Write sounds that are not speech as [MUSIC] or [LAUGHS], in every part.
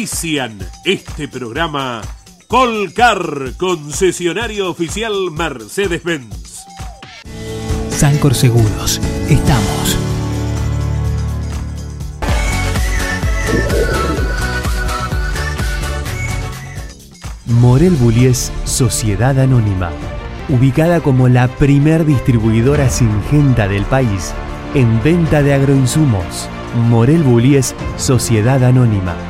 Auspician este programa Colcar, concesionario oficial Mercedes-Benz. Sancor Seguros, estamos. Morel Bullies Sociedad Anónima, ubicada como la primer distribuidora singenta del país en venta de agroinsumos. Morel Bullies Sociedad Anónima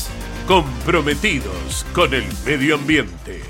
comprometidos con el medio ambiente.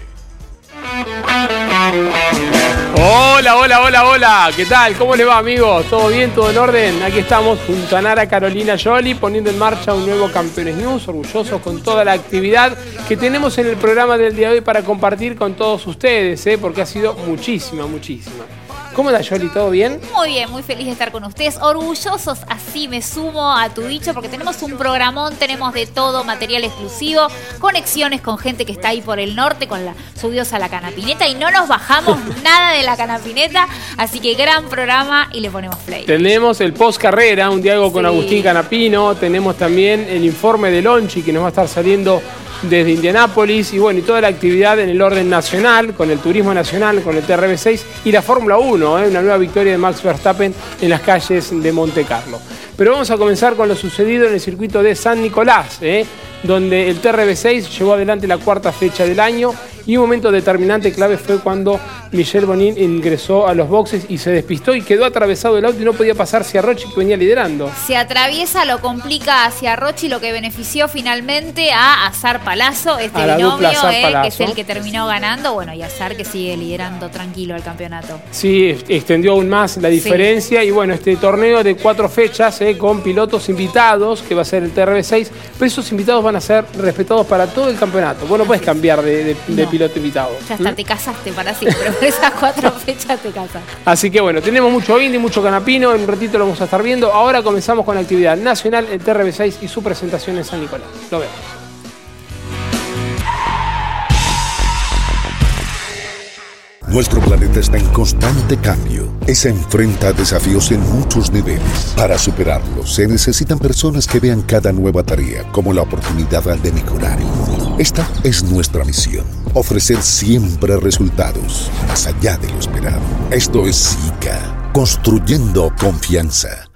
Hola, hola, hola, hola. ¿Qué tal? ¿Cómo le va, amigos? ¿Todo bien? ¿Todo en orden? Aquí estamos junto a Nara Carolina Joli poniendo en marcha un nuevo Campeones News, orgullosos con toda la actividad que tenemos en el programa del día de hoy para compartir con todos ustedes, ¿eh? porque ha sido muchísima, muchísima. ¿Cómo está, Yoli? ¿Todo bien? Muy bien, muy feliz de estar con ustedes. Orgullosos, así me sumo a tu dicho, porque tenemos un programón, tenemos de todo, material exclusivo, conexiones con gente que está ahí por el norte, con la subidos a la canapineta y no nos bajamos [LAUGHS] nada de la canapineta. Así que gran programa y le ponemos play. Tenemos el post carrera, un diálogo con Agustín Canapino. Tenemos también el informe de Lonchi que nos va a estar saliendo desde Indianápolis y bueno, y toda la actividad en el orden nacional, con el turismo nacional, con el TRB6 y la Fórmula 1, ¿eh? una nueva victoria de Max Verstappen en las calles de Monte Carlo. Pero vamos a comenzar con lo sucedido en el circuito de San Nicolás, ¿eh? Donde el TRB6 llevó adelante la cuarta fecha del año y un momento determinante clave fue cuando Michel Bonin ingresó a los boxes y se despistó y quedó atravesado el auto y no podía pasar hacia Rochi que venía liderando. Se atraviesa, lo complica hacia Rochi, lo que benefició finalmente a Azar Palazzo, este binomio, eh, que es el que terminó ganando. Bueno, y Azar que sigue liderando tranquilo el campeonato. Sí, extendió aún más la diferencia. Y bueno, este torneo de cuatro fechas eh, con pilotos invitados, que va a ser el TRB6, pero esos invitados van a ser respetados para todo el campeonato. Bueno, puedes cambiar de, piloto invitado. Ya está, te casaste para siempre esas cuatro [LAUGHS] fechas te casas. Así que bueno, tenemos mucho indie, mucho canapino, en un ratito lo vamos a estar viendo. Ahora comenzamos con la actividad nacional, el TRB6 y su presentación en San Nicolás. Lo vemos. Nuestro planeta está en constante cambio y se enfrenta a desafíos en muchos niveles. Para superarlos se necesitan personas que vean cada nueva tarea como la oportunidad de mejorar el mundo. Esta es nuestra misión, ofrecer siempre resultados más allá de lo esperado. Esto es SICA, construyendo confianza.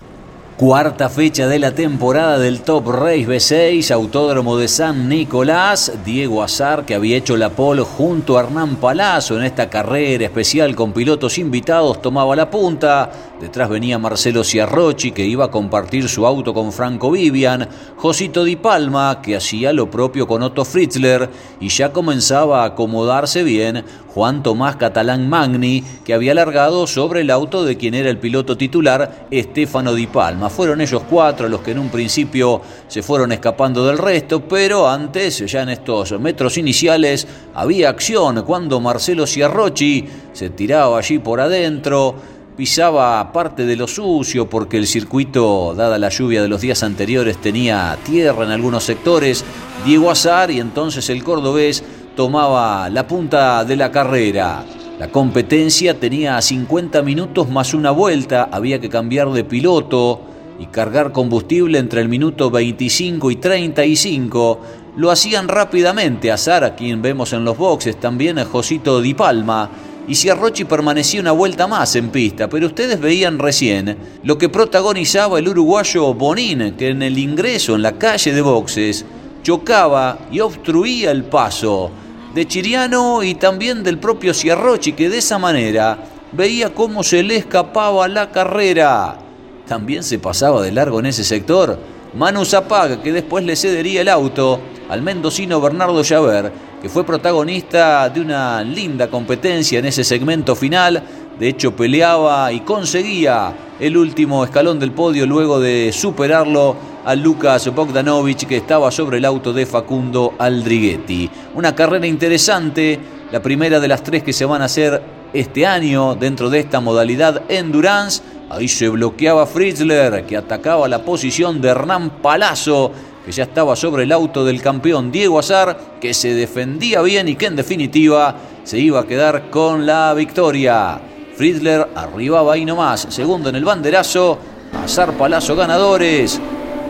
Cuarta fecha de la temporada del Top Race B6, Autódromo de San Nicolás. Diego Azar, que había hecho la pole junto a Hernán Palazzo en esta carrera especial con pilotos invitados, tomaba la punta. Detrás venía Marcelo Ciarrochi, que iba a compartir su auto con Franco Vivian. Josito Di Palma, que hacía lo propio con Otto Fritzler. Y ya comenzaba a acomodarse bien Juan Tomás Catalán Magni, que había largado sobre el auto de quien era el piloto titular, Estefano Di Palma. Fueron ellos cuatro los que en un principio se fueron escapando del resto, pero antes, ya en estos metros iniciales, había acción cuando Marcelo Ciarrochi se tiraba allí por adentro pisaba parte de lo sucio porque el circuito, dada la lluvia de los días anteriores, tenía tierra en algunos sectores. Diego Azar y entonces el cordobés tomaba la punta de la carrera. La competencia tenía 50 minutos más una vuelta, había que cambiar de piloto y cargar combustible entre el minuto 25 y 35. Lo hacían rápidamente a Sara, quien vemos en los boxes, también a Josito Di Palma, y si Arrochi permanecía una vuelta más en pista, pero ustedes veían recién lo que protagonizaba el uruguayo Bonín, que en el ingreso en la calle de boxes chocaba y obstruía el paso de Chiriano y también del propio Ciarrochi, que de esa manera veía cómo se le escapaba la carrera. También se pasaba de largo en ese sector Manu Zapaga, que después le cedería el auto al mendocino Bernardo Llaver, que fue protagonista de una linda competencia en ese segmento final. De hecho, peleaba y conseguía el último escalón del podio luego de superarlo a Lucas Bogdanovich que estaba sobre el auto de Facundo Aldriguetti. Una carrera interesante, la primera de las tres que se van a hacer este año dentro de esta modalidad endurance. Ahí se bloqueaba Fritzler que atacaba la posición de Hernán Palazzo que ya estaba sobre el auto del campeón Diego Azar, que se defendía bien y que en definitiva se iba a quedar con la victoria. Fritzler arribaba ahí nomás, segundo en el banderazo, Azar Palazzo ganadores,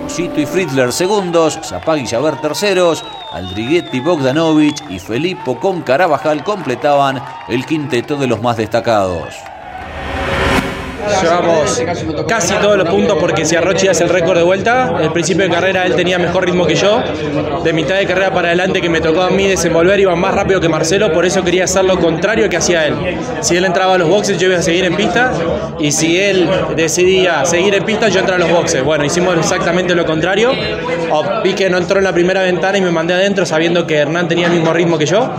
Osito y Fritzler segundos, Zapag y Javer terceros, Aldriguetti, Bogdanovich y Felipe con Carabajal completaban el quinteto de los más destacados. Llevamos casi todos los puntos porque si Arrochi hace el récord de vuelta, el principio de carrera él tenía mejor ritmo que yo. De mitad de carrera para adelante que me tocó a mí desenvolver iba más rápido que Marcelo, por eso quería hacer lo contrario que hacía él. Si él entraba a los boxes yo iba a seguir en pista y si él decidía seguir en pista yo entraba a los boxes. Bueno, hicimos exactamente lo contrario. Vi que no entró en la primera ventana y me mandé adentro sabiendo que Hernán tenía el mismo ritmo que yo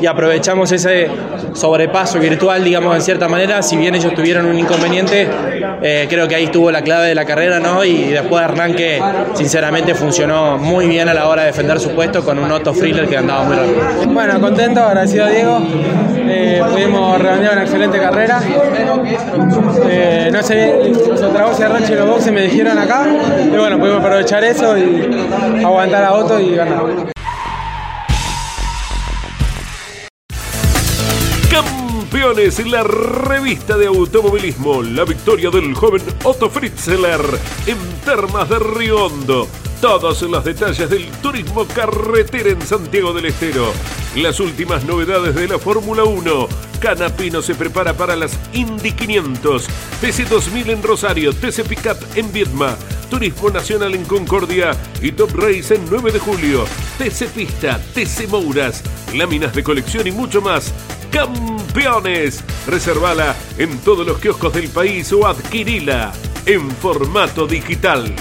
y aprovechamos ese sobrepaso virtual, digamos, en cierta manera, si bien ellos tuvieron un inconveniente eh, creo que ahí estuvo la clave de la carrera, ¿no? Y después de Hernán que sinceramente funcionó muy bien a la hora de defender su puesto con un Otto Friller que andaba muy rápido. Bueno, contento, agradecido Diego. Eh, pudimos redondear una excelente carrera. Eh, no sé, voz de Rache y los boxes me dijeron acá. Y bueno, pudimos aprovechar eso y aguantar a Otto y ganar. Campeones, la revista de automovilismo, la victoria del joven Otto Fritzler en Termas de Río Hondo. Todos los detalles del turismo carretera en Santiago del Estero. Las últimas novedades de la Fórmula 1. Canapino se prepara para las Indy 500, TC 2000 en Rosario, TC Pickup en Viedma, Turismo Nacional en Concordia y Top Race en 9 de julio, TC Pista, TC Mouras, láminas de colección y mucho más. Campeones. Reservala en todos los kioscos del país o adquirila en formato digital.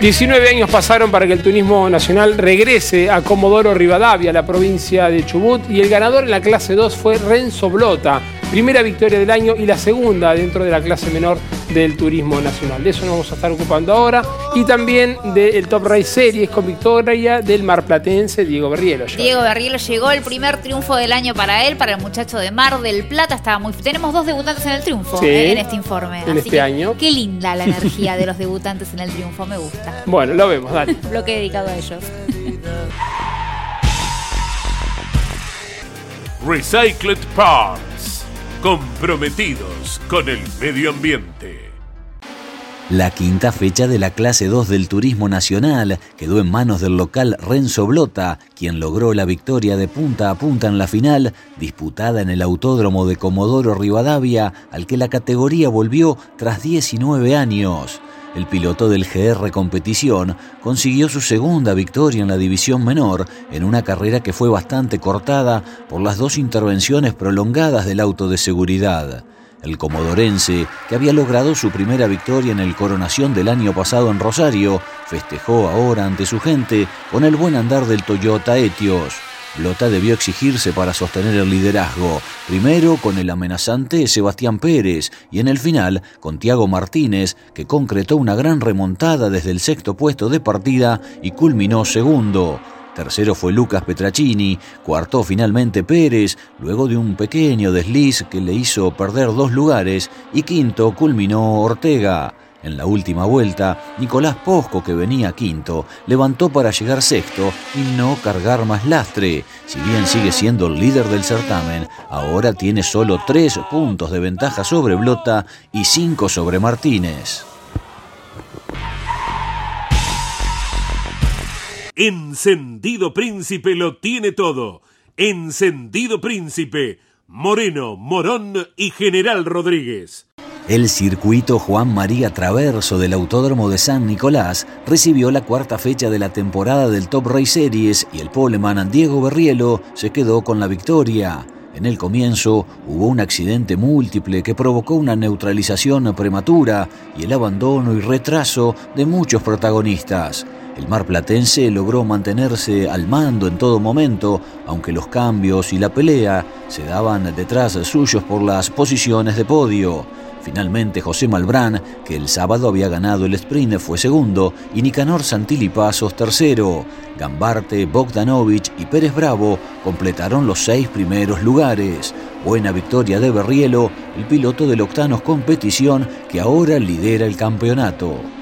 ...19 años pasaron para que el turismo nacional regrese a Comodoro Rivadavia, la provincia de Chubut, y el ganador en la clase 2 fue Renzo Blota, primera victoria del año y la segunda dentro de la clase menor del turismo nacional. De eso nos vamos a estar ocupando ahora y también del Top Race Series con victoria del marplatense Diego Berrielo. Diego Berrielo llegó el primer triunfo del año para él, para el muchacho de Mar del Plata. Estaba muy. Tenemos dos debutantes en el triunfo eh, en este informe. En este año. Qué linda la [LAUGHS] energía de los debutantes en el triunfo, me gusta. Bueno, lo vemos, dale. [LAUGHS] Bloque dedicado a ellos. Recycled Parts comprometidos con el medio ambiente. La quinta fecha de la clase 2 del Turismo Nacional quedó en manos del local Renzo Blota, quien logró la victoria de punta a punta en la final, disputada en el Autódromo de Comodoro Rivadavia, al que la categoría volvió tras 19 años. El piloto del GR Competición consiguió su segunda victoria en la división menor en una carrera que fue bastante cortada por las dos intervenciones prolongadas del auto de seguridad. El comodorense, que había logrado su primera victoria en el coronación del año pasado en Rosario, festejó ahora ante su gente con el buen andar del Toyota Etios. Lota debió exigirse para sostener el liderazgo, primero con el amenazante Sebastián Pérez y en el final con Tiago Martínez, que concretó una gran remontada desde el sexto puesto de partida y culminó segundo. Tercero fue Lucas Petracini, cuarto finalmente Pérez, luego de un pequeño desliz que le hizo perder dos lugares, y quinto culminó Ortega. En la última vuelta, Nicolás Posco, que venía quinto, levantó para llegar sexto y no cargar más lastre. Si bien sigue siendo el líder del certamen, ahora tiene solo tres puntos de ventaja sobre Blota y cinco sobre Martínez. Encendido Príncipe lo tiene todo. Encendido Príncipe, Moreno, Morón y General Rodríguez. El circuito Juan María Traverso del Autódromo de San Nicolás recibió la cuarta fecha de la temporada del Top Race Series y el poleman Diego Berrielo se quedó con la victoria. En el comienzo hubo un accidente múltiple que provocó una neutralización prematura y el abandono y retraso de muchos protagonistas. El marplatense logró mantenerse al mando en todo momento, aunque los cambios y la pelea se daban detrás suyos por las posiciones de podio. Finalmente José Malbrán, que el sábado había ganado el sprint, fue segundo y Nicanor Santilli Pasos tercero. Gambarte, Bogdanovich y Pérez Bravo completaron los seis primeros lugares. Buena victoria de Berrielo, el piloto del Octanos Competición que ahora lidera el campeonato.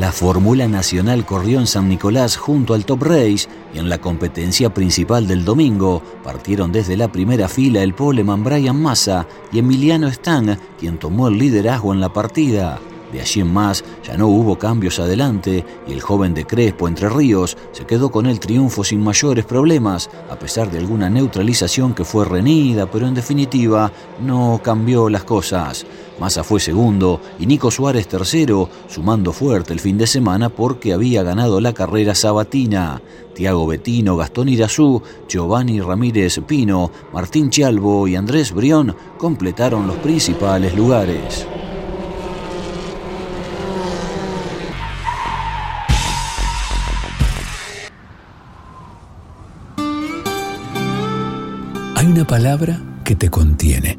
La Fórmula Nacional corrió en San Nicolás junto al Top Race y en la competencia principal del domingo partieron desde la primera fila el poleman Brian Massa y Emiliano Stang, quien tomó el liderazgo en la partida. De allí en más ya no hubo cambios adelante y el joven de Crespo Entre Ríos se quedó con el triunfo sin mayores problemas, a pesar de alguna neutralización que fue renida, pero en definitiva no cambió las cosas. Massa fue segundo y Nico Suárez tercero, sumando fuerte el fin de semana porque había ganado la carrera sabatina. Tiago Betino, Gastón Irazú, Giovanni Ramírez Pino, Martín Chalvo y Andrés Brión completaron los principales lugares. Hay una palabra que te contiene,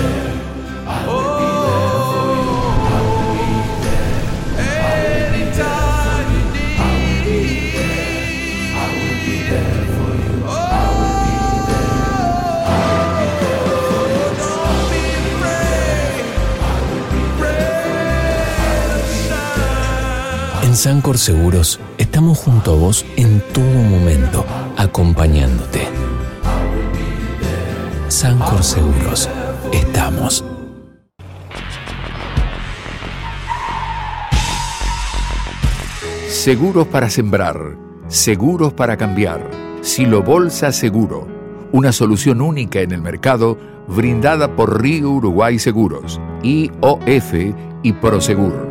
En Sancor Seguros estamos junto a vos en todo momento, acompañándote. Sancor Seguros, estamos. Seguros para sembrar, seguros para cambiar. Silo Bolsa Seguro, una solución única en el mercado brindada por Río Uruguay Seguros, IOF y Prosegur.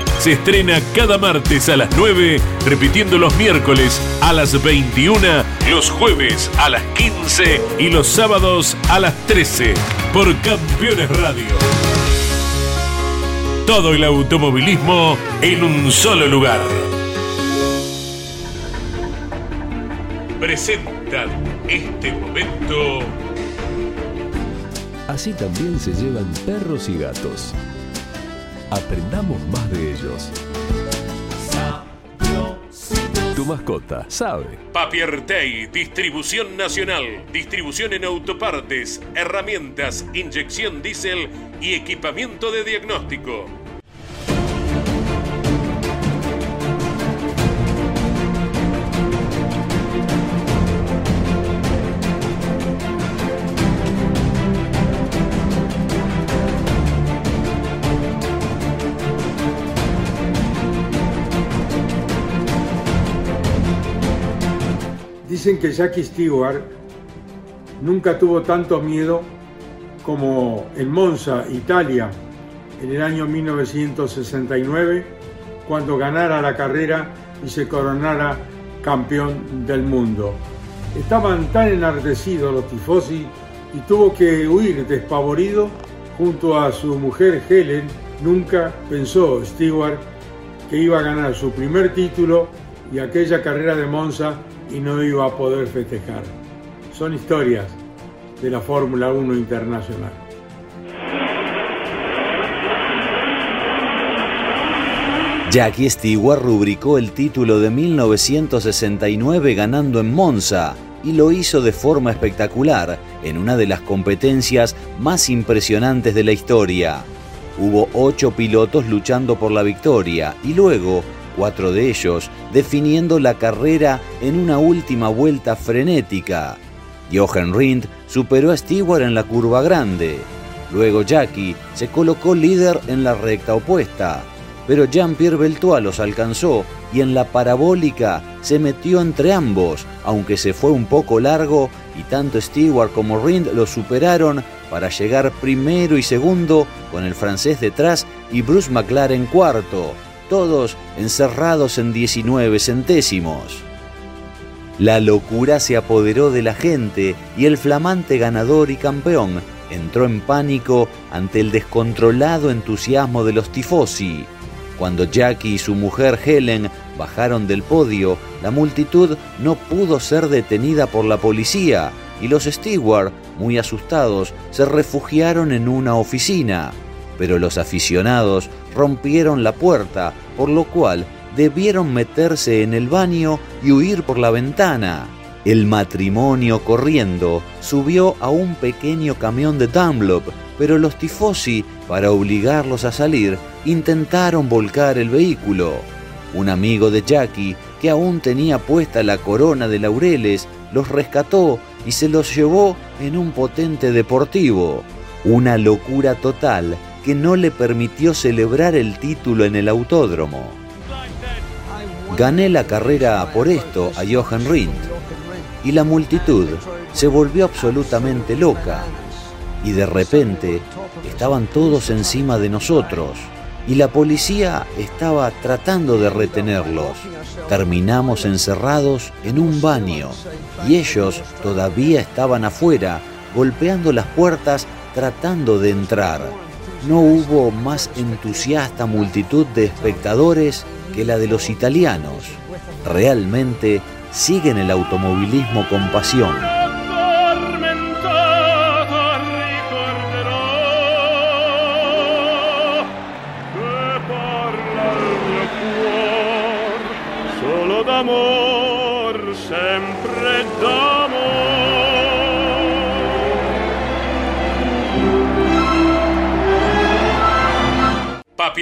Se estrena cada martes a las 9, repitiendo los miércoles a las 21, los jueves a las 15 y los sábados a las 13 por Campeones Radio. Todo el automovilismo en un solo lugar. Presentan este momento. Así también se llevan perros y gatos. Aprendamos más de ellos. Tu mascota sabe. Papiertei, distribución nacional, distribución en autopartes, herramientas, inyección diésel y equipamiento de diagnóstico. Dicen que Jackie Stewart nunca tuvo tanto miedo como en Monza, Italia, en el año 1969, cuando ganara la carrera y se coronara campeón del mundo. Estaban tan enardecidos los tifosi y tuvo que huir despavorido junto a su mujer Helen. Nunca pensó Stewart que iba a ganar su primer título y aquella carrera de Monza y no iba a poder festejar. Son historias de la Fórmula 1 internacional. Jackie Stewart rubricó el título de 1969 ganando en Monza y lo hizo de forma espectacular en una de las competencias más impresionantes de la historia. Hubo ocho pilotos luchando por la victoria y luego cuatro de ellos definiendo la carrera en una última vuelta frenética. Jochen Rindt superó a Stewart en la curva grande. Luego Jackie se colocó líder en la recta opuesta pero Jean-Pierre Beltois los alcanzó y en la parabólica se metió entre ambos, aunque se fue un poco largo y tanto Stewart como Rind lo superaron para llegar primero y segundo con el francés detrás y Bruce McLaren cuarto, todos encerrados en 19 centésimos. La locura se apoderó de la gente y el flamante ganador y campeón entró en pánico ante el descontrolado entusiasmo de los tifosi. Cuando Jackie y su mujer Helen bajaron del podio, la multitud no pudo ser detenida por la policía y los Stewart, muy asustados, se refugiaron en una oficina. Pero los aficionados rompieron la puerta, por lo cual debieron meterse en el baño y huir por la ventana. El matrimonio corriendo subió a un pequeño camión de Dunlop, pero los tifosi, para obligarlos a salir, intentaron volcar el vehículo. Un amigo de Jackie, que aún tenía puesta la corona de laureles, los rescató y se los llevó en un potente deportivo. Una locura total que no le permitió celebrar el título en el autódromo. Gané la carrera por esto a Johan Rindt y la multitud se volvió absolutamente loca y de repente estaban todos encima de nosotros y la policía estaba tratando de retenerlos. Terminamos encerrados en un baño y ellos todavía estaban afuera, golpeando las puertas tratando de entrar. No hubo más entusiasta multitud de espectadores que la de los italianos. Realmente siguen el automovilismo con pasión.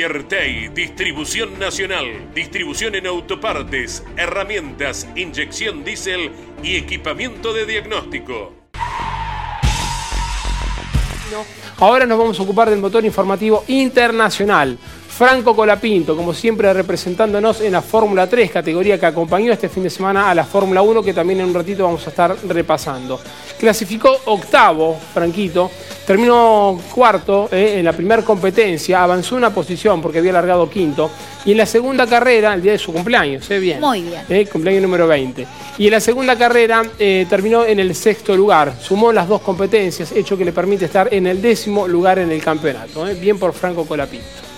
Distribución nacional, distribución en autopartes, herramientas, inyección diésel y equipamiento de diagnóstico. Ahora nos vamos a ocupar del motor informativo internacional. Franco Colapinto, como siempre representándonos en la Fórmula 3, categoría que acompañó este fin de semana a la Fórmula 1, que también en un ratito vamos a estar repasando. Clasificó octavo, Franquito, terminó cuarto eh, en la primera competencia, avanzó una posición porque había largado quinto, y en la segunda carrera, el día de su cumpleaños, ¿eh? bien. Muy bien. Eh, cumpleaños número 20. Y en la segunda carrera eh, terminó en el sexto lugar, sumó las dos competencias, hecho que le permite estar en el décimo lugar en el campeonato. Bien por Franco Colapinto.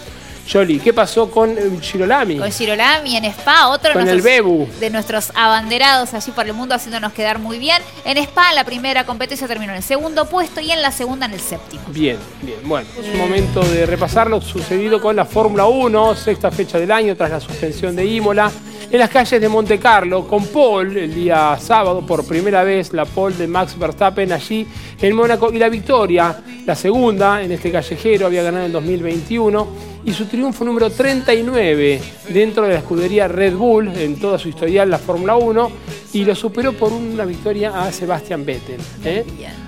Yoli, ¿qué pasó con Girolami? Con Girolami en Spa, otro con de, el nuestros, Bebu. de nuestros abanderados allí por el mundo, haciéndonos quedar muy bien. En Spa, la primera competencia terminó en el segundo puesto y en la segunda en el séptimo. Bien, bien. Bueno, es un momento de repasar lo sucedido con la Fórmula 1, sexta fecha del año tras la suspensión de Imola. En las calles de Monte Carlo, con Paul, el día sábado, por primera vez, la Paul de Max Verstappen allí en Mónaco. Y la victoria, la segunda en este callejero, había ganado en 2021 y su triunfo número 39 dentro de la escudería Red Bull en toda su historial la Fórmula 1 y lo superó por una victoria a Sebastian Vettel. ¿eh?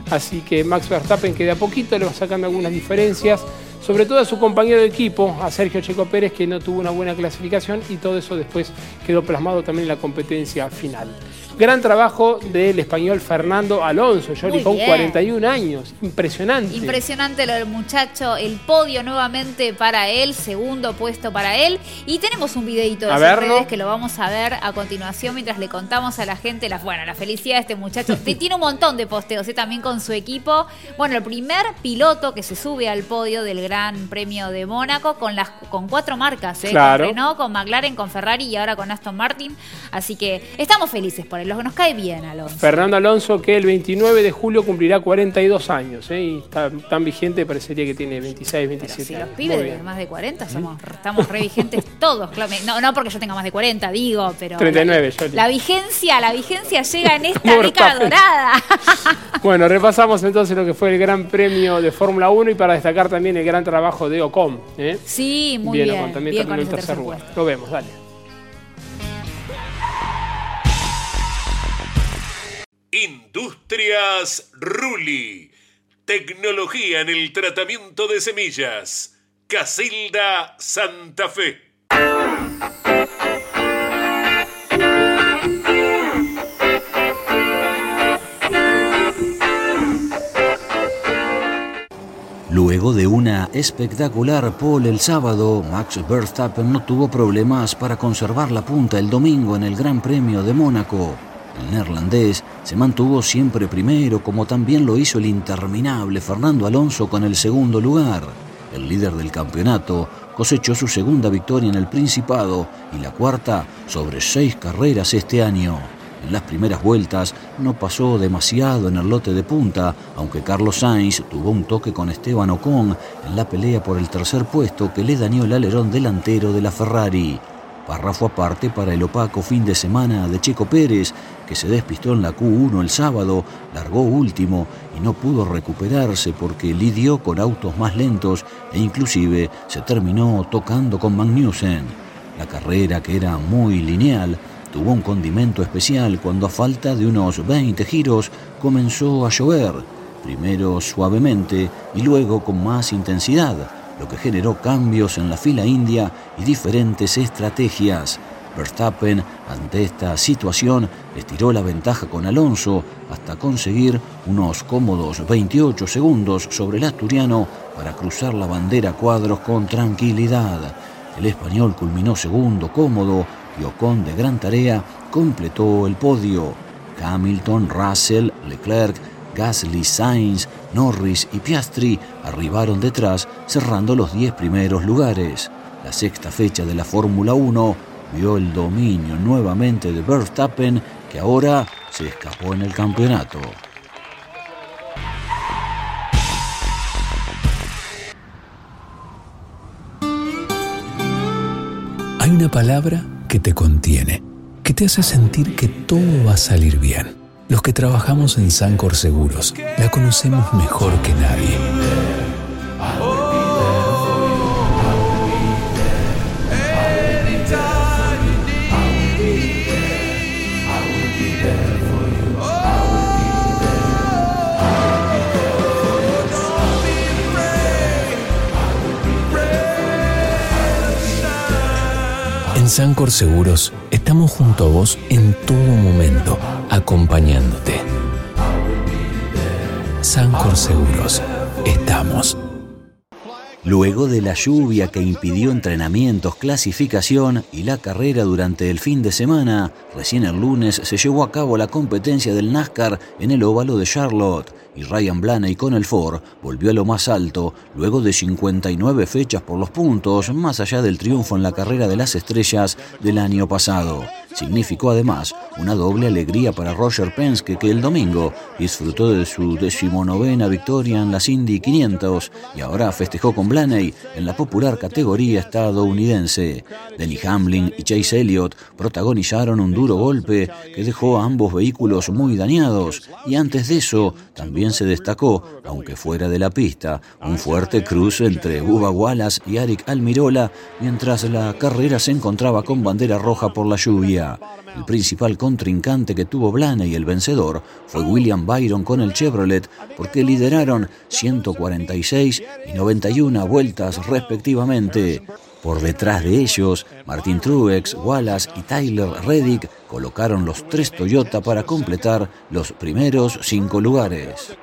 Así que Max Verstappen que de a poquito le va sacando algunas diferencias, sobre todo a su compañero de equipo, a Sergio Checo Pérez, que no tuvo una buena clasificación y todo eso después quedó plasmado también en la competencia final. Gran trabajo del español Fernando Alonso, Johnny, con bien. 41 años. Impresionante. Impresionante lo del muchacho, el podio nuevamente para él, segundo puesto para él. Y tenemos un videito de sus redes que lo vamos a ver a continuación mientras le contamos a la gente la, bueno, la felicidad de este muchacho. [LAUGHS] Tiene un montón de posteos ¿eh? también con su equipo. Bueno, el primer piloto que se sube al podio del Gran Premio de Mónaco con las con cuatro marcas, ¿eh? Claro. con Renault, con McLaren, con Ferrari y ahora con Aston Martin. Así que estamos felices por él, lo que nos cae bien, Alonso. Fernando Alonso, que el 29 de julio cumplirá 42 años, ¿eh? y está tan vigente, parecería que tiene 26, 27 Si los años. pibes Muy de bien. más de 40 somos, estamos re vigentes [LAUGHS] todos. No, no porque yo tenga más de 40, digo, pero. 39, la, Yoli. la vigencia, la vigencia llega en [LAUGHS] esta década dorada. [LAUGHS] Bueno, repasamos entonces lo que fue el Gran Premio de Fórmula 1 y para destacar también el gran trabajo de Ocon. ¿eh? Sí, muy bien. Ocon también bien terminó en tercer lugar. Lo vemos, dale. Industrias Ruli. Tecnología en el tratamiento de semillas. Casilda Santa Fe. Luego de una espectacular pole el sábado, Max Verstappen no tuvo problemas para conservar la punta el domingo en el Gran Premio de Mónaco. El neerlandés se mantuvo siempre primero, como también lo hizo el interminable Fernando Alonso con el segundo lugar. El líder del campeonato cosechó su segunda victoria en el Principado y la cuarta sobre seis carreras este año. En las primeras vueltas no pasó demasiado en el lote de punta, aunque Carlos Sainz tuvo un toque con Esteban Ocon en la pelea por el tercer puesto que le dañó el alerón delantero de la Ferrari. Párrafo aparte para el opaco fin de semana de Checo Pérez, que se despistó en la Q1 el sábado, largó último y no pudo recuperarse porque lidió con autos más lentos e inclusive se terminó tocando con Magnussen. La carrera, que era muy lineal, tuvo un condimento especial cuando a falta de unos 20 giros comenzó a llover, primero suavemente y luego con más intensidad, lo que generó cambios en la fila india y diferentes estrategias. Verstappen, ante esta situación, estiró la ventaja con Alonso hasta conseguir unos cómodos 28 segundos sobre el asturiano para cruzar la bandera cuadros con tranquilidad. El español culminó segundo cómodo y Ocon de gran tarea completó el podio. Hamilton, Russell, Leclerc, Gasly, Sainz, Norris y Piastri arribaron detrás cerrando los 10 primeros lugares. La sexta fecha de la Fórmula 1 vio el dominio nuevamente de Verstappen que ahora se escapó en el campeonato. Hay una palabra que te contiene, que te hace sentir que todo va a salir bien. Los que trabajamos en Sancor Seguros la conocemos mejor que nadie. En Sancor Seguros estamos junto a vos en todo momento, acompañándote. Sancor Seguros, estamos. Luego de la lluvia que impidió entrenamientos, clasificación y la carrera durante el fin de semana, recién el lunes se llevó a cabo la competencia del NASCAR en el óvalo de Charlotte y Ryan Blaney con el Ford volvió a lo más alto luego de 59 fechas por los puntos, más allá del triunfo en la carrera de las estrellas del año pasado. Significó además una doble alegría para Roger Penske que el domingo disfrutó de su decimonovena victoria en las Indy 500 y ahora festejó con Blaney en la popular categoría estadounidense. Denny Hamlin y Chase Elliott protagonizaron un duro golpe que dejó a ambos vehículos muy dañados y antes de eso también se destacó, aunque fuera de la pista, un fuerte cruce entre Bubba Wallace y Eric Almirola mientras la carrera se encontraba con bandera roja por la lluvia. El principal contrincante que tuvo Blaney, el vencedor, fue William Byron con el Chevrolet, porque lideraron 146 y 91 vueltas respectivamente. Por detrás de ellos, Martin Truex, Wallace y Tyler Reddick colocaron los tres Toyota para completar los primeros cinco lugares.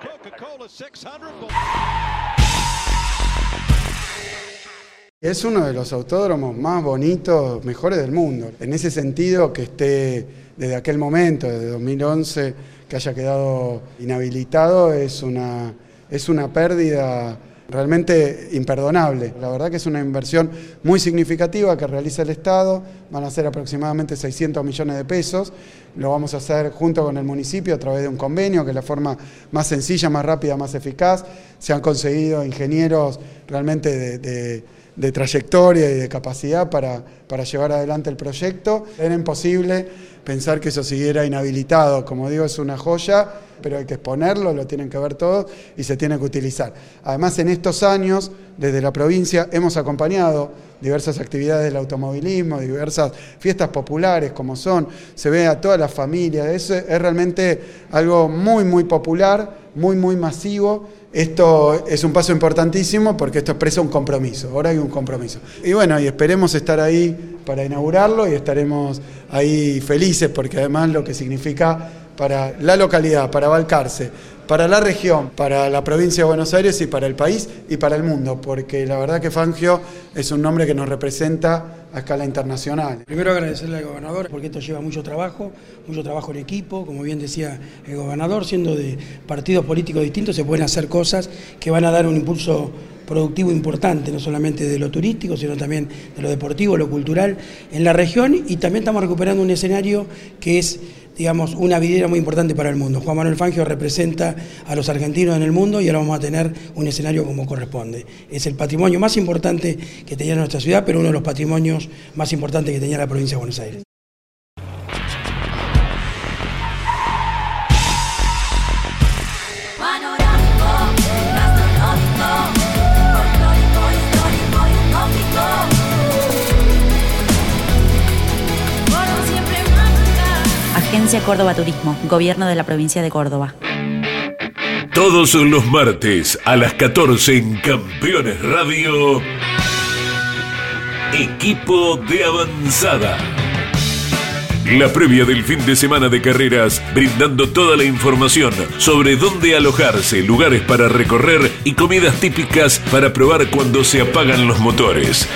Es uno de los autódromos más bonitos, mejores del mundo. En ese sentido, que esté desde aquel momento, desde 2011, que haya quedado inhabilitado, es una, es una pérdida realmente imperdonable. La verdad que es una inversión muy significativa que realiza el Estado, van a ser aproximadamente 600 millones de pesos, lo vamos a hacer junto con el municipio a través de un convenio, que es la forma más sencilla, más rápida, más eficaz. Se han conseguido ingenieros realmente de, de trayectoria y de capacidad para, para llevar adelante el proyecto. Era imposible pensar que eso siguiera inhabilitado. Como digo, es una joya, pero hay que exponerlo, lo tienen que ver todos y se tiene que utilizar. Además, en estos años, desde la provincia, hemos acompañado diversas actividades del automovilismo, diversas fiestas populares como son, se ve a toda la familia, eso es realmente algo muy, muy popular, muy, muy masivo. Esto es un paso importantísimo porque esto expresa un compromiso, ahora hay un compromiso. Y bueno, y esperemos estar ahí para inaugurarlo y estaremos ahí felices porque además lo que significa para la localidad, para Balcarce, para la región, para la provincia de Buenos Aires y para el país y para el mundo, porque la verdad que Fangio es un nombre que nos representa a escala internacional. Primero agradecerle al gobernador porque esto lleva mucho trabajo, mucho trabajo en equipo, como bien decía el gobernador, siendo de partidos políticos distintos se pueden hacer cosas que van a dar un impulso productivo importante, no solamente de lo turístico, sino también de lo deportivo, lo cultural en la región y también estamos recuperando un escenario que es digamos, una vidriera muy importante para el mundo. Juan Manuel Fangio representa a los argentinos en el mundo y ahora vamos a tener un escenario como corresponde. Es el patrimonio más importante que tenía nuestra ciudad, pero uno de los patrimonios más importantes que tenía la provincia de Buenos Aires. Córdoba Turismo, Gobierno de la Provincia de Córdoba. Todos los martes a las 14 en Campeones Radio. Equipo de avanzada. La previa del fin de semana de carreras, brindando toda la información sobre dónde alojarse, lugares para recorrer y comidas típicas para probar cuando se apagan los motores.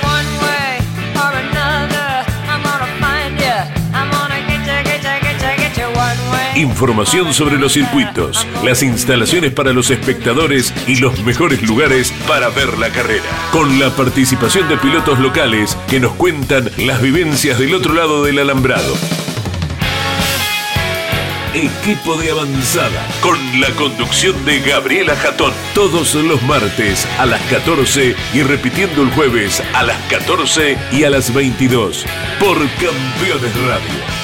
Información sobre los circuitos, las instalaciones para los espectadores y los mejores lugares para ver la carrera. Con la participación de pilotos locales que nos cuentan las vivencias del otro lado del alambrado. Equipo de avanzada con la conducción de Gabriela Jatón. Todos los martes a las 14 y repitiendo el jueves a las 14 y a las 22 por Campeones Radio.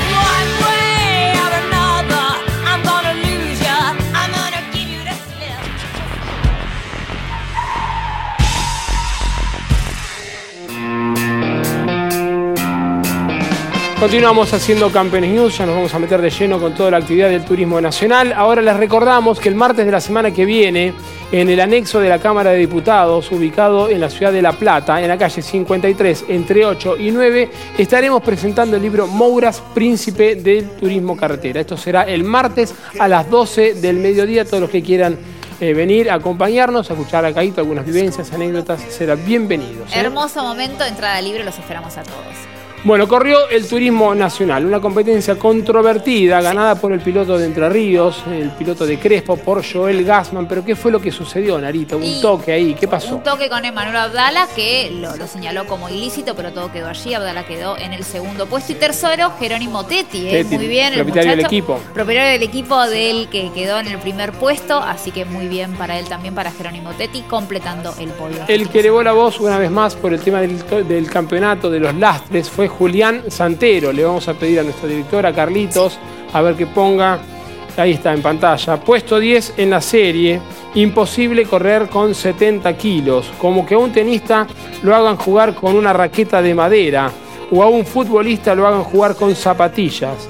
Continuamos haciendo Campeones News, ya nos vamos a meter de lleno con toda la actividad del turismo nacional. Ahora les recordamos que el martes de la semana que viene en el anexo de la Cámara de Diputados, ubicado en la ciudad de La Plata, en la calle 53, entre 8 y 9, estaremos presentando el libro Mouras, Príncipe del Turismo Carretera. Esto será el martes a las 12 del mediodía. Todos los que quieran eh, venir a acompañarnos, a escuchar a Caíto algunas vivencias, anécdotas, serán bienvenidos. ¿eh? Hermoso momento, entrada libre, los esperamos a todos. Bueno, corrió el Turismo Nacional, una competencia controvertida, ganada por el piloto de Entre Ríos, el piloto de Crespo, por Joel Gassman. Pero ¿qué fue lo que sucedió, Narita? Un toque ahí, ¿qué pasó? Un toque con Emanuel Abdala, que lo, señaló como ilícito, pero todo quedó allí. Abdala quedó en el segundo puesto. Y tercero, Jerónimo Tetti, ¿eh? muy bien. Propietario del equipo. Propietario del equipo del que quedó en el primer puesto, así que muy bien para él también, para Jerónimo Tetti, completando el podio. El que elevó la voz una vez más por el tema del, del campeonato de los lastres fue Julián Santero. Le vamos a pedir a nuestra directora Carlitos a ver que ponga. Ahí está en pantalla. Puesto 10 en la serie. Imposible correr con 70 kilos. Como que a un tenista lo hagan jugar con una raqueta de madera. O a un futbolista lo hagan jugar con zapatillas.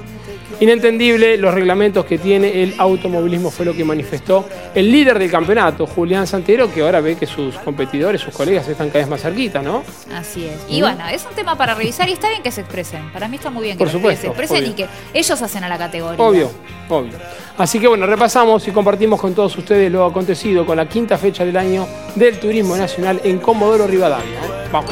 Inentendible los reglamentos que tiene el automovilismo, fue lo que manifestó el líder del campeonato, Julián Santero, que ahora ve que sus competidores, sus colegas están cada vez más cerquita, ¿no? Así es. Y bueno, es un tema para revisar y está bien que se expresen. Para mí está muy bien que Por los supuesto, se expresen obvio. y que ellos hacen a la categoría. Obvio, obvio. Así que bueno, repasamos y compartimos con todos ustedes lo acontecido con la quinta fecha del año del Turismo Nacional en Comodoro Rivadavia. Vamos.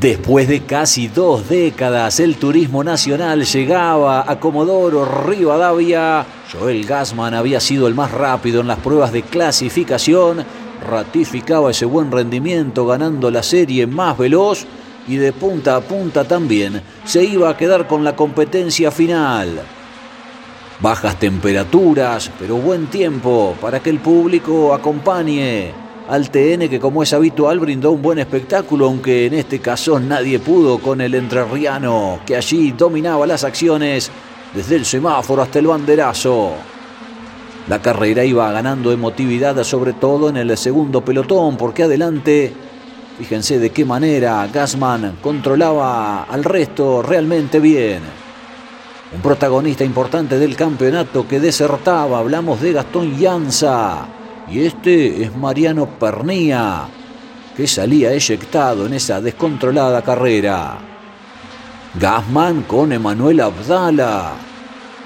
Después de casi dos décadas, el turismo nacional llegaba a Comodoro Rivadavia. Joel Gassman había sido el más rápido en las pruebas de clasificación, ratificaba ese buen rendimiento ganando la serie más veloz y de punta a punta también se iba a quedar con la competencia final. Bajas temperaturas, pero buen tiempo para que el público acompañe al TN que como es habitual brindó un buen espectáculo, aunque en este caso nadie pudo con el entrerriano que allí dominaba las acciones desde el semáforo hasta el banderazo. La carrera iba ganando emotividad sobre todo en el segundo pelotón porque adelante, fíjense de qué manera Gassman controlaba al resto realmente bien. Un protagonista importante del campeonato que desertaba, hablamos de Gastón Llanza. Y este es Mariano Pernía, que salía eyectado en esa descontrolada carrera. Gassman con Emanuel Abdala.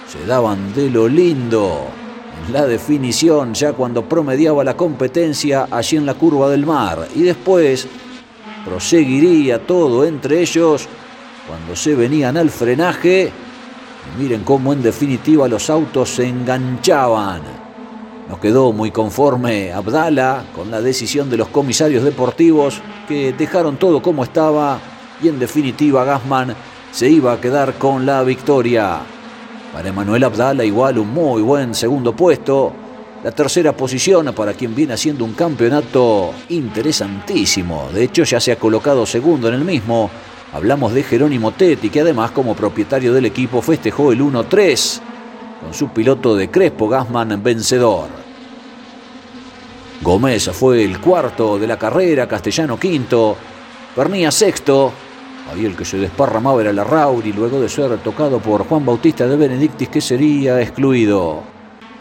Se daban de lo lindo. En la definición, ya cuando promediaba la competencia allí en la curva del mar. Y después proseguiría todo entre ellos cuando se venían al frenaje. Y miren cómo en definitiva los autos se enganchaban. No quedó muy conforme Abdala con la decisión de los comisarios deportivos que dejaron todo como estaba y en definitiva Gassman se iba a quedar con la victoria. Para Emanuel Abdala igual un muy buen segundo puesto. La tercera posición para quien viene haciendo un campeonato interesantísimo. De hecho ya se ha colocado segundo en el mismo. Hablamos de Jerónimo Tetti que además como propietario del equipo festejó el 1-3 con su piloto de Crespo Gassman vencedor. Gómez fue el cuarto de la carrera, Castellano quinto, Pernía sexto, ahí el que se desparramaba era Larrauri luego de ser tocado por Juan Bautista de Benedictis que sería excluido.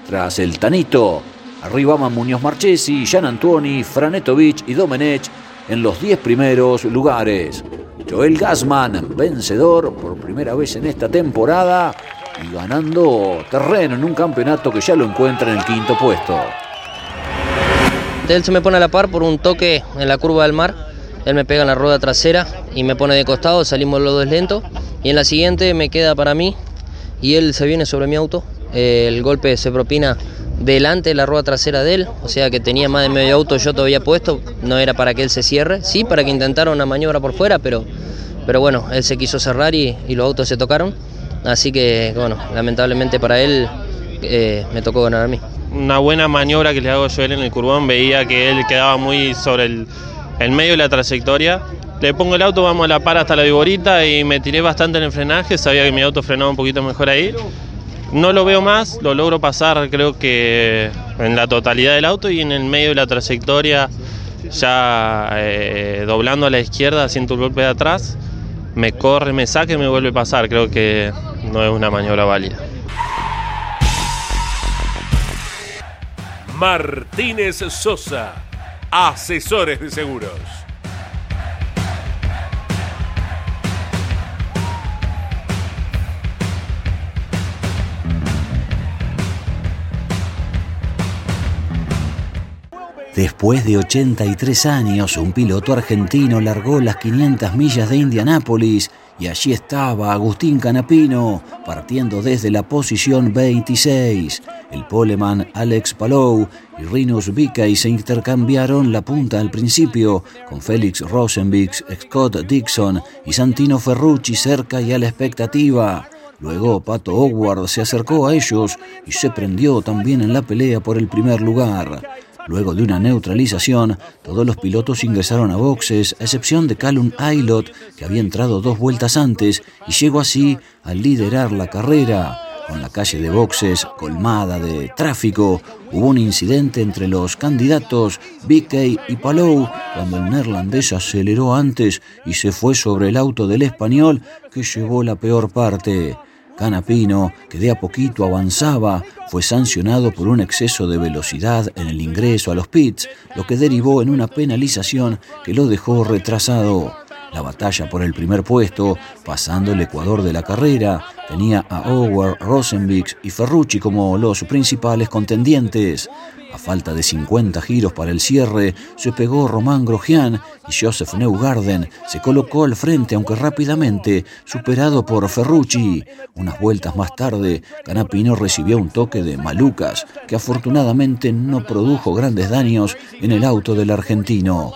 Tras el Tanito, arribaban Muñoz Marchesi, Gian Antuoni, Franetovich y Domenech en los 10 primeros lugares. Joel Gassman, vencedor por primera vez en esta temporada y ganando terreno en un campeonato que ya lo encuentra en el quinto puesto. Él se me pone a la par por un toque en la curva del mar. Él me pega en la rueda trasera y me pone de costado, salimos los dos lentos. Y en la siguiente me queda para mí y él se viene sobre mi auto. El golpe se propina delante de la rueda trasera de él, o sea que tenía más de medio auto yo todavía puesto. No era para que él se cierre, sí, para que intentara una maniobra por fuera, pero, pero bueno, él se quiso cerrar y, y los autos se tocaron. Así que, bueno, lamentablemente para él eh, me tocó ganar a mí. una buena maniobra que le hago yo él en el curbón, veía que él quedaba muy sobre el, el medio de la trayectoria. Le pongo el auto, vamos a la par hasta la viborita y me tiré bastante en el frenaje, sabía que mi auto frenaba un poquito mejor ahí. No lo veo más, lo logro pasar creo que en la totalidad del auto y en el medio de la trayectoria, ya eh, doblando a la izquierda, siento el golpe de atrás, me corre, me saca y me vuelve a pasar, creo que no es una maniobra válida. Martínez Sosa, asesores de seguros. Después de 83 años, un piloto argentino largó las 500 millas de Indianápolis y allí estaba Agustín Canapino, partiendo desde la posición 26. El poleman Alex Palou y Rinus Vickey se intercambiaron la punta al principio, con Félix Rosenbix, Scott Dixon y Santino Ferrucci cerca y a la expectativa. Luego Pato Howard se acercó a ellos y se prendió también en la pelea por el primer lugar. Luego de una neutralización, todos los pilotos ingresaron a boxes, a excepción de Callum Aylott, que había entrado dos vueltas antes y llegó así a liderar la carrera. Con la calle de boxes colmada de tráfico, hubo un incidente entre los candidatos Bickey y Palou cuando el neerlandés aceleró antes y se fue sobre el auto del español que llevó la peor parte. Canapino, que de a poquito avanzaba, fue sancionado por un exceso de velocidad en el ingreso a los pits, lo que derivó en una penalización que lo dejó retrasado. La batalla por el primer puesto, pasando el Ecuador de la carrera, tenía a Howard, Rosenbix y Ferrucci como los principales contendientes. A falta de 50 giros para el cierre, se pegó Román Grosjean y Joseph Neugarden se colocó al frente, aunque rápidamente superado por Ferrucci. Unas vueltas más tarde, Canapino recibió un toque de malucas que afortunadamente no produjo grandes daños en el auto del argentino.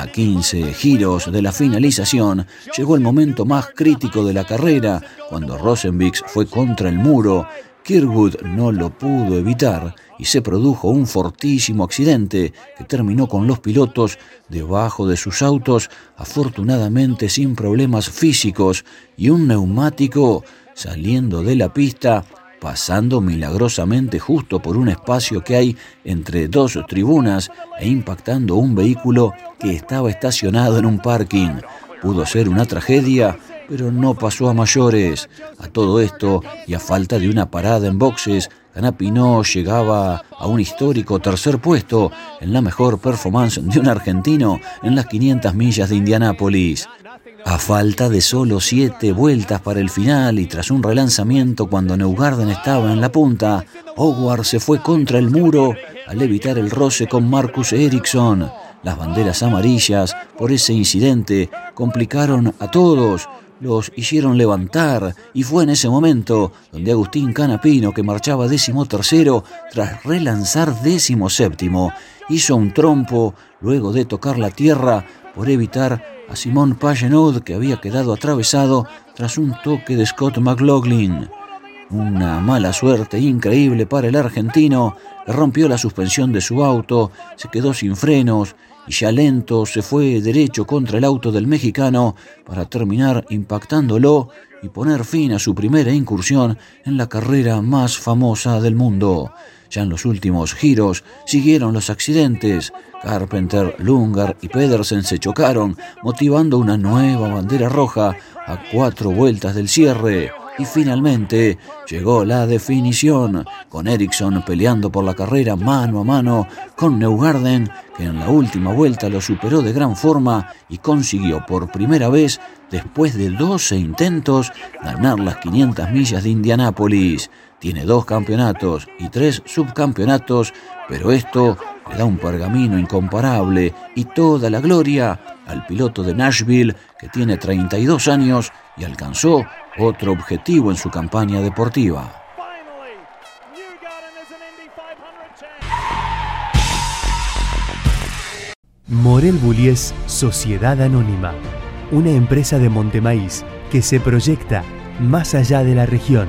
A 15 giros de la finalización, llegó el momento más crítico de la carrera, cuando Rosenbix fue contra el muro. Kirkwood no lo pudo evitar y se produjo un fortísimo accidente que terminó con los pilotos debajo de sus autos, afortunadamente sin problemas físicos, y un neumático saliendo de la pista pasando milagrosamente justo por un espacio que hay entre dos tribunas e impactando un vehículo que estaba estacionado en un parking. Pudo ser una tragedia, pero no pasó a mayores. A todo esto, y a falta de una parada en boxes, Canapino llegaba a un histórico tercer puesto en la mejor performance de un argentino en las 500 millas de Indianápolis. A falta de solo siete vueltas para el final y tras un relanzamiento cuando Neugarden estaba en la punta, Howard se fue contra el muro al evitar el roce con Marcus Ericsson. Las banderas amarillas por ese incidente complicaron a todos, los hicieron levantar y fue en ese momento donde Agustín Canapino, que marchaba décimo tercero, tras relanzar décimo séptimo, hizo un trompo luego de tocar la tierra por evitar a Simón Pagenaud, que había quedado atravesado tras un toque de Scott McLaughlin. Una mala suerte increíble para el argentino, que rompió la suspensión de su auto, se quedó sin frenos y ya lento se fue derecho contra el auto del mexicano para terminar impactándolo y poner fin a su primera incursión en la carrera más famosa del mundo. Ya en los últimos giros siguieron los accidentes. Carpenter, Lungar y Pedersen se chocaron, motivando una nueva bandera roja a cuatro vueltas del cierre. Y finalmente llegó la definición, con Ericsson peleando por la carrera mano a mano con Neugarden, que en la última vuelta lo superó de gran forma y consiguió por primera vez, después de 12 intentos, ganar las 500 millas de Indianápolis. Tiene dos campeonatos y tres subcampeonatos, pero esto le da un pergamino incomparable y toda la gloria al piloto de Nashville que tiene 32 años y alcanzó otro objetivo en su campaña deportiva. Morel Bullies Sociedad Anónima, una empresa de Montemaíz que se proyecta más allá de la región,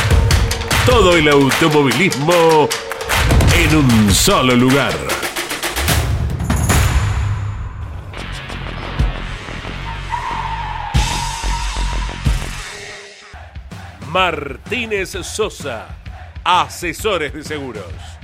Todo el automovilismo en un solo lugar. Martínez Sosa, asesores de seguros.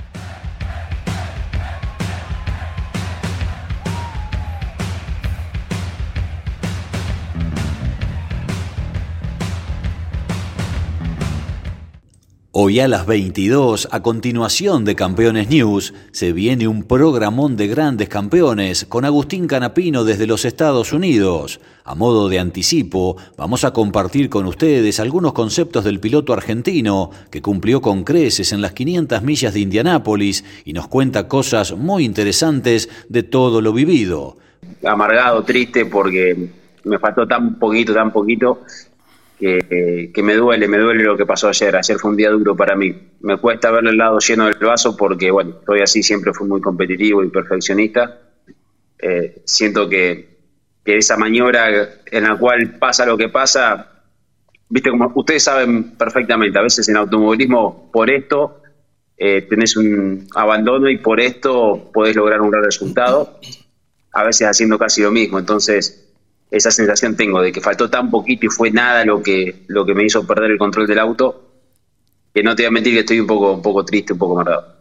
Hoy a las 22, a continuación de Campeones News, se viene un programón de grandes campeones con Agustín Canapino desde los Estados Unidos. A modo de anticipo, vamos a compartir con ustedes algunos conceptos del piloto argentino que cumplió con creces en las 500 millas de Indianápolis y nos cuenta cosas muy interesantes de todo lo vivido. Amargado, triste porque me faltó tan poquito, tan poquito que, que, me duele, me duele lo que pasó ayer. Ayer fue un día duro para mí. Me cuesta ver el lado lleno del vaso porque, bueno, estoy así, siempre fui muy competitivo y perfeccionista. Eh, siento que, que, esa maniobra en la cual pasa lo que pasa, viste, como ustedes saben perfectamente, a veces en automovilismo por esto eh, tenés un abandono y por esto podés lograr un gran resultado, a veces haciendo casi lo mismo. Entonces, esa sensación tengo de que faltó tan poquito y fue nada lo que, lo que me hizo perder el control del auto, que no te voy a mentir que estoy un poco, un poco triste, un poco amargado.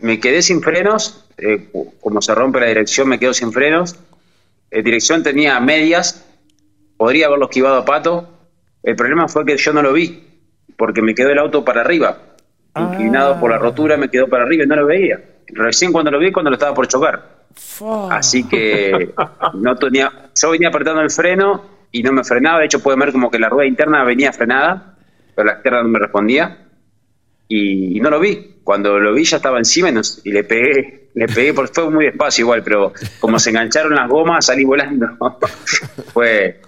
Me quedé sin frenos, eh, como se rompe la dirección, me quedo sin frenos. La dirección tenía medias, podría haberlo esquivado a pato. El problema fue que yo no lo vi, porque me quedó el auto para arriba, inclinado por la rotura, me quedó para arriba y no lo veía. Recién cuando lo vi, cuando lo estaba por chocar. Así que no tenía, yo venía apretando el freno y no me frenaba. De hecho, pueden ver como que la rueda interna venía frenada, pero la externa no me respondía. Y, no lo vi. Cuando lo vi ya estaba encima y, le pegué, le pegué porque fue muy despacio igual, pero como se engancharon las gomas salí volando. [LAUGHS] fue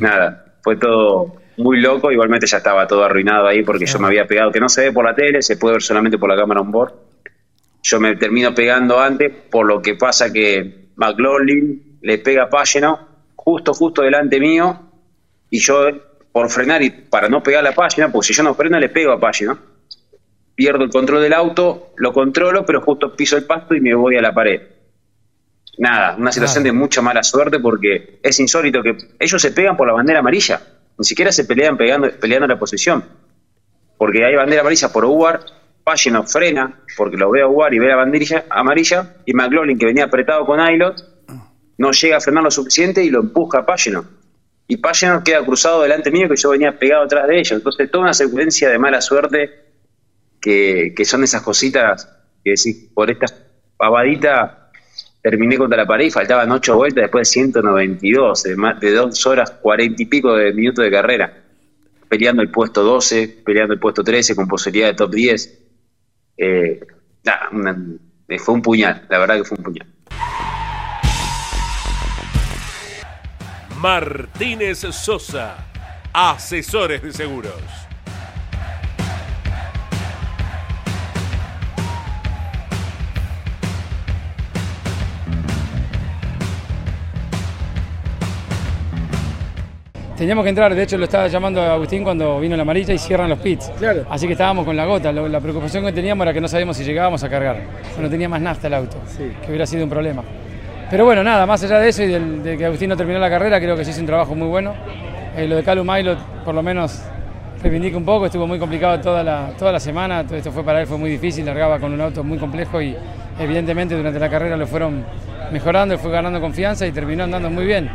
nada, fue todo muy loco. Igualmente ya estaba todo arruinado ahí porque yo me había pegado, que no se ve por la tele, se puede ver solamente por la cámara on board yo me termino pegando antes, por lo que pasa que McLaughlin le pega a Pagino justo, justo delante mío, y yo por frenar y para no pegar a la página, porque si yo no freno le pego a Pagino, pierdo el control del auto, lo controlo, pero justo piso el pasto y me voy a la pared. Nada, una situación de mucha mala suerte porque es insólito que ellos se pegan por la bandera amarilla, ni siquiera se pelean pegando, peleando la posición, porque hay bandera amarilla por UAR Pagino frena porque lo ve a jugar y ve la banderilla amarilla y McLaughlin que venía apretado con Aylot no llega a frenar lo suficiente y lo empuja a Pagino y Pagino queda cruzado delante mío que yo venía pegado atrás de ellos. Entonces toda una secuencia de mala suerte que, son esas cositas que decís por esta pavadita terminé contra la pared y faltaban ocho vueltas después de 192 de, más, de dos horas cuarenta y pico de minutos de carrera. Peleando el puesto 12 peleando el puesto 13 con posibilidad de top 10 eh, eh, fue un puñal, la verdad que fue un puñal. Martínez Sosa, asesores de seguros. Teníamos que entrar, de hecho lo estaba llamando a Agustín cuando vino la amarilla y cierran los pits. Claro. Así que estábamos con la gota. La preocupación que teníamos era que no sabíamos si llegábamos a cargar. No tenía más nafta el auto, que hubiera sido un problema. Pero bueno, nada, más allá de eso y de que Agustín no terminó la carrera, creo que sí hizo un trabajo muy bueno. Eh, lo de Calum Mailo, por lo menos, reivindica un poco, estuvo muy complicado toda la, toda la semana, todo esto fue para él, fue muy difícil, largaba con un auto muy complejo y evidentemente durante la carrera lo fueron mejorando, fue ganando confianza y terminó andando muy bien.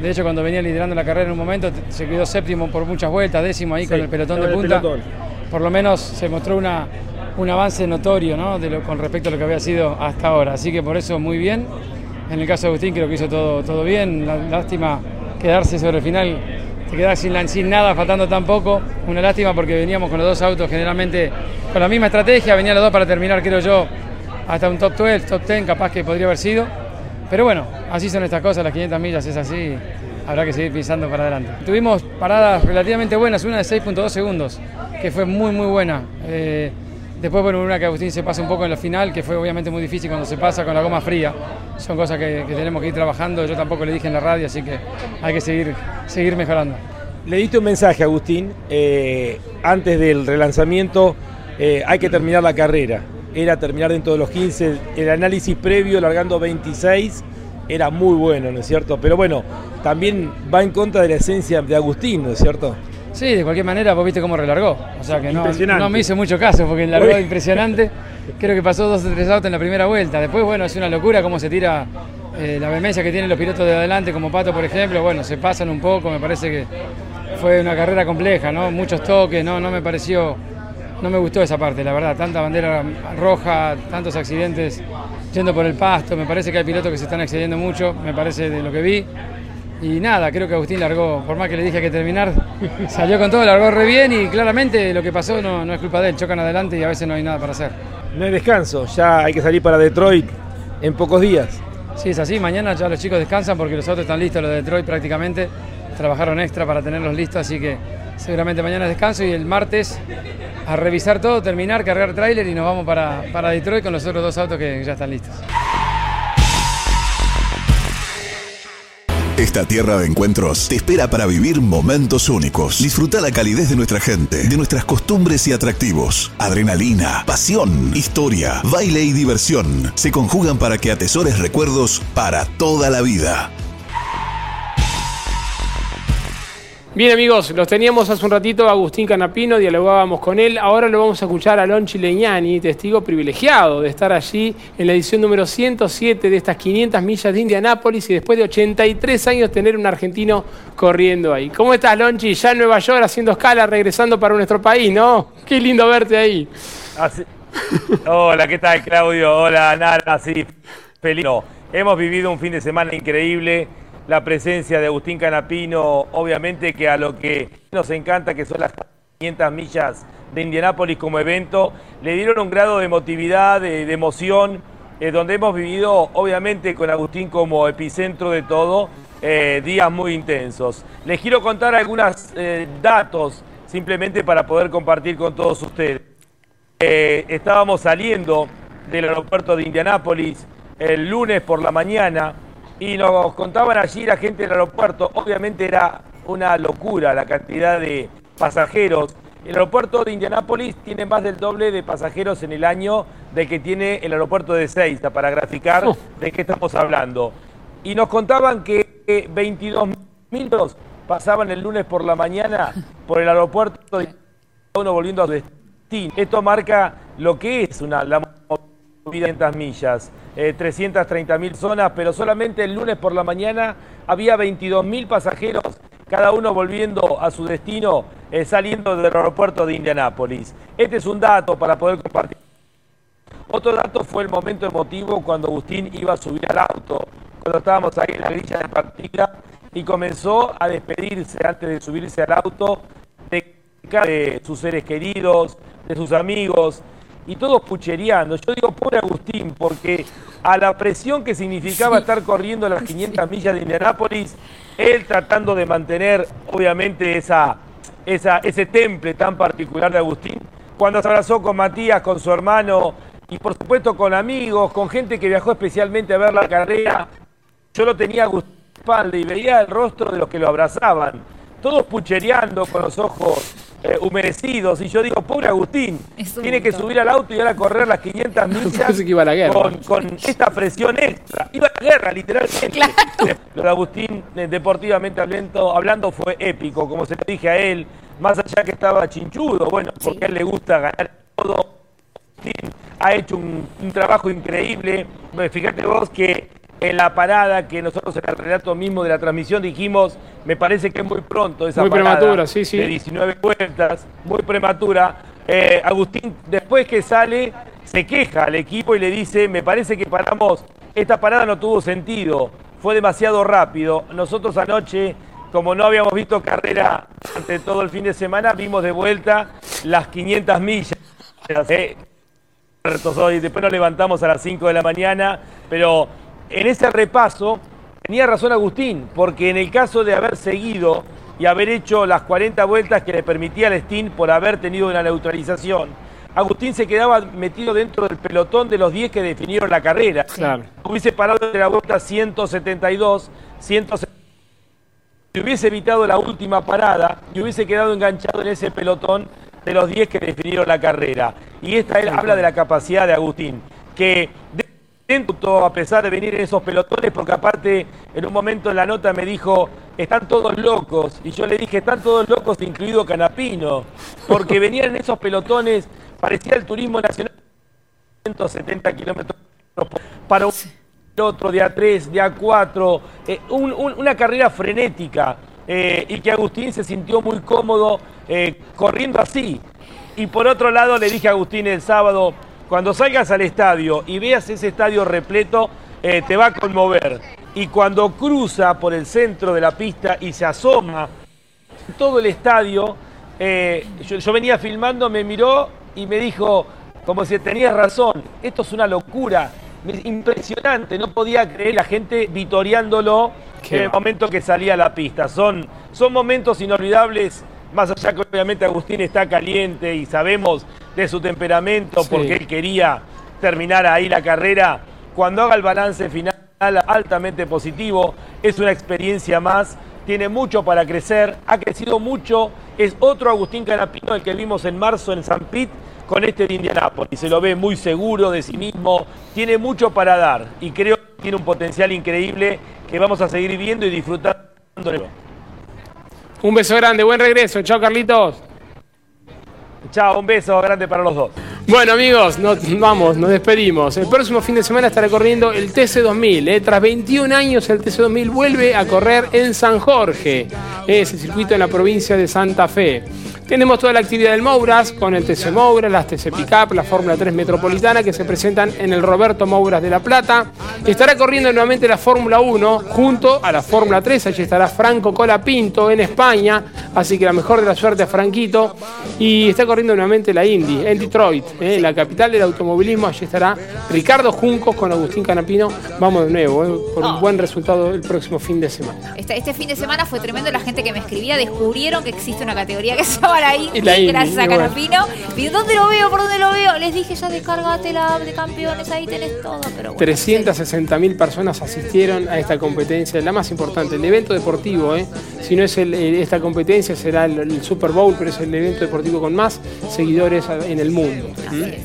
De hecho, cuando venía liderando la carrera en un momento, se quedó séptimo por muchas vueltas, décimo ahí con el pelotón de punta. Por lo menos se mostró una, un avance notorio ¿no? de lo, con respecto a lo que había sido hasta ahora. Así que por eso muy bien. En el caso de Agustín creo que hizo todo, todo bien. lástima quedarse sobre el final te quedás sin, sin nada, faltando tan poco. Una lástima porque veníamos con los dos autos generalmente con la misma estrategia, venían los dos para terminar, creo yo, hasta un top 12, top 10 capaz que podría haber sido. Pero bueno, así son estas cosas, las 500 millas es así, habrá que seguir pisando para adelante. Tuvimos paradas relativamente buenas, una de 6.2 segundos, que fue muy muy buena. Eh, después, bueno, una que Agustín se pasa un poco en la final, que fue obviamente muy difícil cuando se pasa con la goma fría. Son cosas que, tenemos que ir trabajando, yo tampoco le dije en la radio, así que hay que seguir, seguir mejorando. Le diste un mensaje, Agustín, eh, antes del relanzamiento, eh, hay que terminar la carrera era terminar dentro de los 15. El análisis previo, largando 26, era muy bueno, ¿no es cierto? Pero bueno, también va en contra de la esencia de Agustín, ¿no es cierto? Sí, de cualquier manera, vos viste cómo relargó. O sea que no, no me hizo mucho caso porque largó impresionante. Creo que pasó dos o tres autos en la primera vuelta. Después, bueno, es una locura cómo se tira eh, la vehemencia que tienen los pilotos de adelante, como Pato, por ejemplo. Bueno, se pasan un poco, me parece que fue una carrera compleja, ¿no? Muchos toques, no, no me pareció no me gustó esa parte, la verdad. Tanta bandera roja, tantos accidentes yendo por el pasto. Me parece que hay pilotos que se están excediendo mucho, me parece de lo que vi. Y nada, creo que Agustín largó, por más que le dije que terminar, [LAUGHS] salió con todo, largó re bien y claramente lo que pasó no, no es culpa de él. Chocan adelante y a veces no hay nada para hacer. No hay descanso, ya hay que salir para Detroit en pocos días. Sí, es así. Mañana ya los chicos descansan porque los autos están listos, los de Detroit prácticamente. Trabajaron extra para tenerlos listos, así que seguramente mañana descanso y el martes a revisar todo, terminar, cargar tráiler y nos vamos para, para Detroit con los otros dos autos que ya están listos. Esta tierra de encuentros te espera para vivir momentos únicos. Disfruta la calidez de nuestra gente, de nuestras costumbres y atractivos. Adrenalina, pasión, historia, baile y diversión se conjugan para que atesores recuerdos para toda la vida. Bien amigos, los teníamos hace un ratito Agustín Canapino, dialogábamos con él, ahora lo vamos a escuchar a Lonchi Leñani, testigo privilegiado de estar allí en la edición número 107 de estas 500 millas de Indianápolis y después de 83 años tener un argentino corriendo ahí. ¿Cómo estás Lonchi? Ya en Nueva York haciendo escala, regresando para nuestro país, ¿no? Qué lindo verte ahí. Hola, ¿qué tal Claudio? Hola Nara, sí, feliz. Hemos vivido un fin de semana increíble la presencia de Agustín Canapino, obviamente que a lo que nos encanta, que son las 500 millas de Indianápolis como evento, le dieron un grado de emotividad, de, emoción, eh, donde hemos vivido, obviamente, con Agustín como epicentro de todo, eh, días muy intensos. Les quiero contar algunos eh, datos, simplemente para poder compartir con todos ustedes. estábamos saliendo del aeropuerto de Indianápolis el lunes por la mañana, y nos contaban allí la gente del aeropuerto, obviamente era una locura la cantidad de pasajeros. El aeropuerto de Indianápolis tiene más del doble de pasajeros en el año de que tiene el aeropuerto de Seiza, para graficar de qué estamos hablando. Y nos contaban que 22 mil pasaban el lunes por la mañana por el aeropuerto de uno volviendo a su destino. Esto marca lo que es una la 500 millas, eh, 330 mil zonas, pero solamente el lunes por la mañana había 22 mil pasajeros, cada uno volviendo a su destino, eh, saliendo del aeropuerto de Indianápolis. Este es un dato para poder compartir. Otro dato fue el momento emotivo cuando Agustín iba a subir al auto, cuando estábamos ahí en la grilla de partida y comenzó a despedirse antes de subirse al auto de sus seres queridos, de sus amigos, y todos puchereando. Yo digo, pobre Agustín, porque a la presión que significaba estar corriendo las 500 millas de Indianápolis, él tratando de mantener, obviamente, esa, esa, ese temple tan particular de Agustín, cuando se abrazó con Matías, con su hermano, y por supuesto con amigos, con gente que viajó especialmente a ver la carrera, yo lo tenía a Agustín espalda y veía el rostro de los que lo abrazaban, todos puchereando con los ojos eh, humedecidos. Y yo digo, pobre Agustín, tiene que subir al auto y ir a correr las 500 [LAUGHS] millas Con, esta presión extra. Iba a la guerra, literalmente. [LAUGHS] Lo de Agustín, deportivamente hablando, hablando, fue épico, como se le dije a él, más allá que estaba chinchudo, bueno, porque a él le gusta ganar todo. Ha hecho un, un trabajo increíble. Fíjate vos que en la parada que nosotros en el relato mismo de la transmisión dijimos, me parece que es muy pronto esa muy prematura, sí, sí. de 19 vueltas, muy prematura. Eh, Agustín, después que sale, se queja al equipo y le dice, me parece que paramos, esta parada no tuvo sentido, fue demasiado rápido. Nosotros anoche como no habíamos visto carrera ante todo el fin de semana, vimos de vuelta las 500 millas. ¿eh? Después nos levantamos a las 5 de la mañana, pero en ese repaso tenía razón Agustín, porque en el caso de haber seguido y haber hecho las 40 vueltas que le permitía al Steam por haber tenido una neutralización, Agustín se quedaba metido dentro del pelotón de los 10 que definieron la carrera. Claro. Hubiese parado de la vuelta 172, 172 si hubiese evitado la última parada y hubiese quedado enganchado en ese pelotón de los 10 que definieron la carrera. Y esta habla de la capacidad de Agustín, que a pesar de venir en esos pelotones, porque aparte en un momento en la nota me dijo, están todos locos, y yo le dije, están todos locos, incluido Canapino, porque [LAUGHS] venían en esos pelotones, parecía el turismo nacional, 170 kilómetros para un otro, de A3, de A4, eh, una carrera frenética eh, y que Agustín se sintió muy cómodo eh, corriendo así. Y por otro lado le dije a Agustín el sábado, cuando salgas al estadio y veas ese estadio repleto, te va a conmover. Y cuando cruza por el centro de la pista y se asoma todo el estadio, yo, yo venía filmando, me miró y me dijo, como si tenías razón, esto es una locura impresionante, no podía creer la gente vitoreándolo en el momento que salía a la pista. Son, son momentos inolvidables, más allá que obviamente Agustín está caliente y sabemos de su temperamento porque él quería terminar ahí la carrera. Cuando haga el balance final altamente positivo, es una experiencia más, tiene mucho para crecer, ha crecido mucho, es otro Agustín Canapino el que vimos en marzo en San Pit con este de Indianápolis. Se lo ve muy seguro de sí mismo, tiene mucho para dar y creo que tiene un potencial increíble que vamos a seguir viendo y disfrutando. Un beso grande, buen regreso. Chao, Carlitos. Chao, un beso grande para los dos. Bueno amigos, nos, vamos, nos despedimos. El próximo fin de semana estará corriendo el TC2000. Eh. Tras 21 años el TC2000 vuelve a correr en San Jorge. Es el circuito en la provincia de Santa Fe. Tenemos toda la actividad del Mouras con el TC Mouras, las TC Pickup, la Fórmula 3 Metropolitana que se presentan en el Roberto Mouras de La Plata. Estará corriendo nuevamente la Fórmula 1 junto a la Fórmula 3. Allí estará Franco Colapinto en España. Así que la mejor de la suerte a Franquito. Y está corriendo nuevamente la Indy en Detroit, eh, la capital del automovilismo. Allí estará Ricardo Juncos con Agustín Canapino. Vamos de nuevo eh, por un buen resultado el próximo fin de semana. Este, este, fin de semana fue tremendo. La gente que me escribía descubrieron que existe una categoría que se llama ahí, gracias a Canapino. ¿Y dónde lo veo? ¿Por dónde lo veo? Les dije, ya descargate la app de campeones, ahí tenés todo. Pero 360 mil personas asistieron a esta competencia, la más importante, el evento deportivo. ¿eh? Si no es esta competencia, será el, Super Bowl, pero es el evento deportivo con más seguidores en el mundo.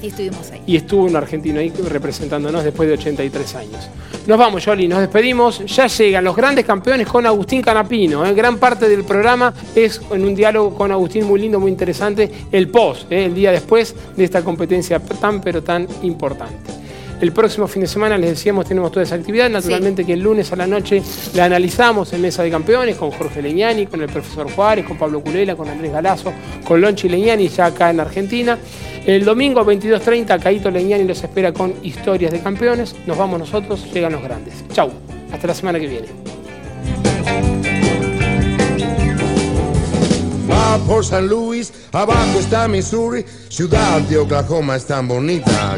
y estuvimos ahí. Y estuvo un argentino ahí representándonos después de 83 años. Nos vamos, Jolly, nos despedimos. Ya llegan los grandes campeones con Agustín Canapino. ¿eh? Gran parte del programa es en un diálogo con Agustín muy lindo, muy interesante, el post, ¿eh? el día después de esta competencia tan pero tan importante. El próximo fin de semana, les decíamos, tenemos toda esa actividad. Naturalmente que el lunes a la noche la analizamos en Mesa de Campeones con Jorge Leñani, con el profesor Juárez, con Pablo Culela, con Andrés Galazo, con Lonchi Leñani ya acá en Argentina. El domingo a 22.30, Caito Leñani los espera con historias de campeones. Nos vamos nosotros, llegan los grandes. Chau, hasta la semana que viene. Va por San Luis, abajo está Missouri, ciudad de Oklahoma es tan bonita,